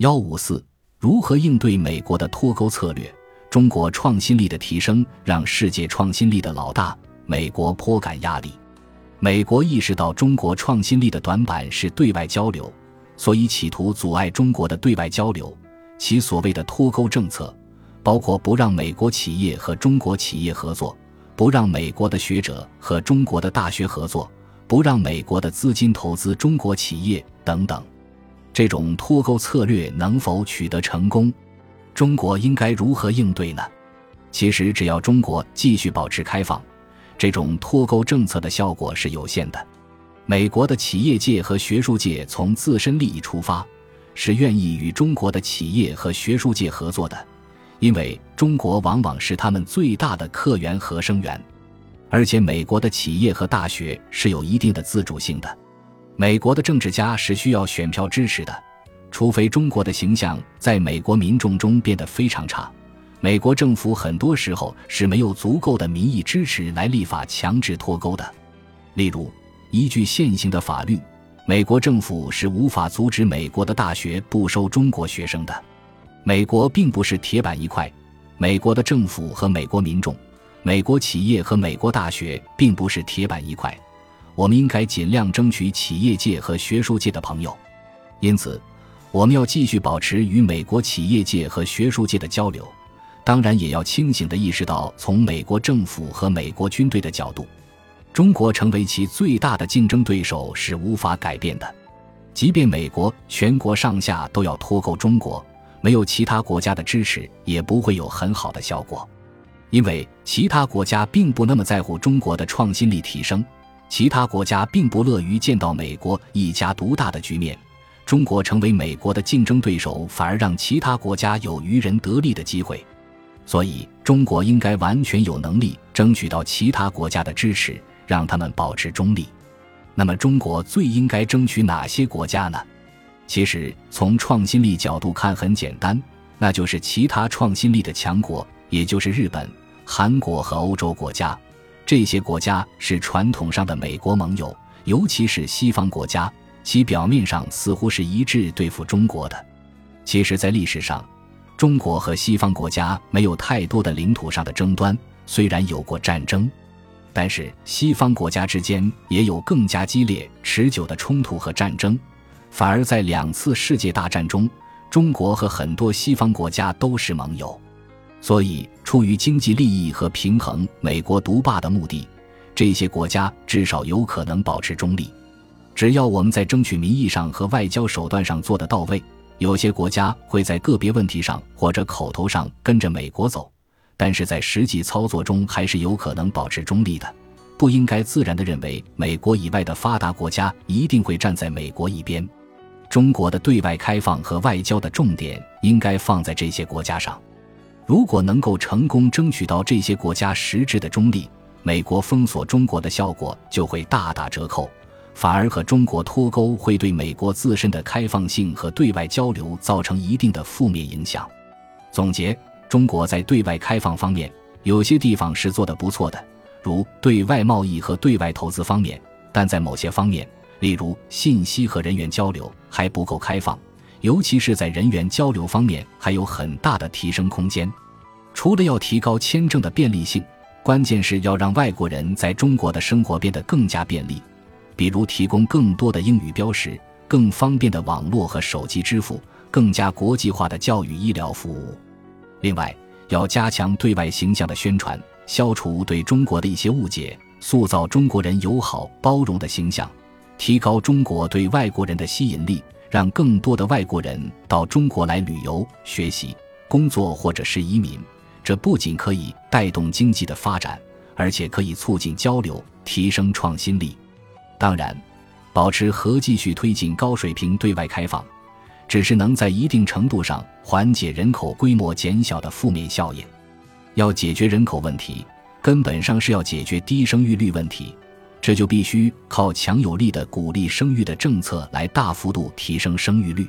幺五四，如何应对美国的脱钩策略？中国创新力的提升让世界创新力的老大美国颇感压力。美国意识到中国创新力的短板是对外交流，所以企图阻碍中国的对外交流。其所谓的脱钩政策，包括不让美国企业和中国企业合作，不让美国的学者和中国的大学合作，不让美国的资金投资中国企业等等。这种脱钩策略能否取得成功？中国应该如何应对呢？其实，只要中国继续保持开放。这种脱钩政策的效果是有限的。美国的企业界和学术界从自身利益出发，是愿意与中国的企业和学术界合作的，因为中国往往是他们最大的客源和生源。而且，美国的企业和大学是有一定的自主性的。美国的政治家是需要选票支持的，除非中国的形象在美国民众中变得非常差。美国政府很多时候是没有足够的民意支持来立法强制脱钩的。例如，依据现行的法律，美国政府是无法阻止美国的大学不收中国学生的。美国并不是铁板一块，美国的政府和美国民众、美国企业和美国大学并不是铁板一块。我们应该尽量争取企业界和学术界的朋友，因此，我们要继续保持与美国企业界和学术界的交流。当然，也要清醒地意识到，从美国政府和美国军队的角度，中国成为其最大的竞争对手是无法改变的。即便美国全国上下都要脱钩中国，没有其他国家的支持，也不会有很好的效果，因为其他国家并不那么在乎中国的创新力提升，其他国家并不乐于见到美国一家独大的局面。中国成为美国的竞争对手，反而让其他国家有渔人得利的机会。所以，中国应该完全有能力争取到其他国家的支持，让他们保持中立。那么，中国最应该争取哪些国家呢？其实，从创新力角度看，很简单，那就是其他创新力的强国，也就是日本、韩国和欧洲国家。这些国家是传统上的美国盟友，尤其是西方国家，其表面上似乎是一致对付中国的。其实，在历史上，中国和西方国家没有太多的领土上的争端，虽然有过战争，但是西方国家之间也有更加激烈、持久的冲突和战争。反而在两次世界大战中，中国和很多西方国家都是盟友。所以，出于经济利益和平衡美国独霸的目的，这些国家至少有可能保持中立。只要我们在争取民意上和外交手段上做得到位。有些国家会在个别问题上或者口头上跟着美国走，但是在实际操作中还是有可能保持中立的。不应该自然地认为美国以外的发达国家一定会站在美国一边。中国的对外开放和外交的重点应该放在这些国家上。如果能够成功争取到这些国家实质的中立，美国封锁中国的效果就会大打折扣。反而和中国脱钩会对美国自身的开放性和对外交流造成一定的负面影响。总结：中国在对外开放方面，有些地方是做得不错的，如对外贸易和对外投资方面；但在某些方面，例如信息和人员交流还不够开放，尤其是在人员交流方面还有很大的提升空间。除了要提高签证的便利性，关键是要让外国人在中国的生活变得更加便利。比如提供更多的英语标识、更方便的网络和手机支付、更加国际化的教育医疗服务。另外，要加强对外形象的宣传，消除对中国的一些误解，塑造中国人友好包容的形象，提高中国对外国人的吸引力，让更多的外国人到中国来旅游、学习、工作或者是移民。这不仅可以带动经济的发展，而且可以促进交流，提升创新力。当然，保持和继续推进高水平对外开放，只是能在一定程度上缓解人口规模减小的负面效应。要解决人口问题，根本上是要解决低生育率问题，这就必须靠强有力的鼓励生育的政策来大幅度提升生育率。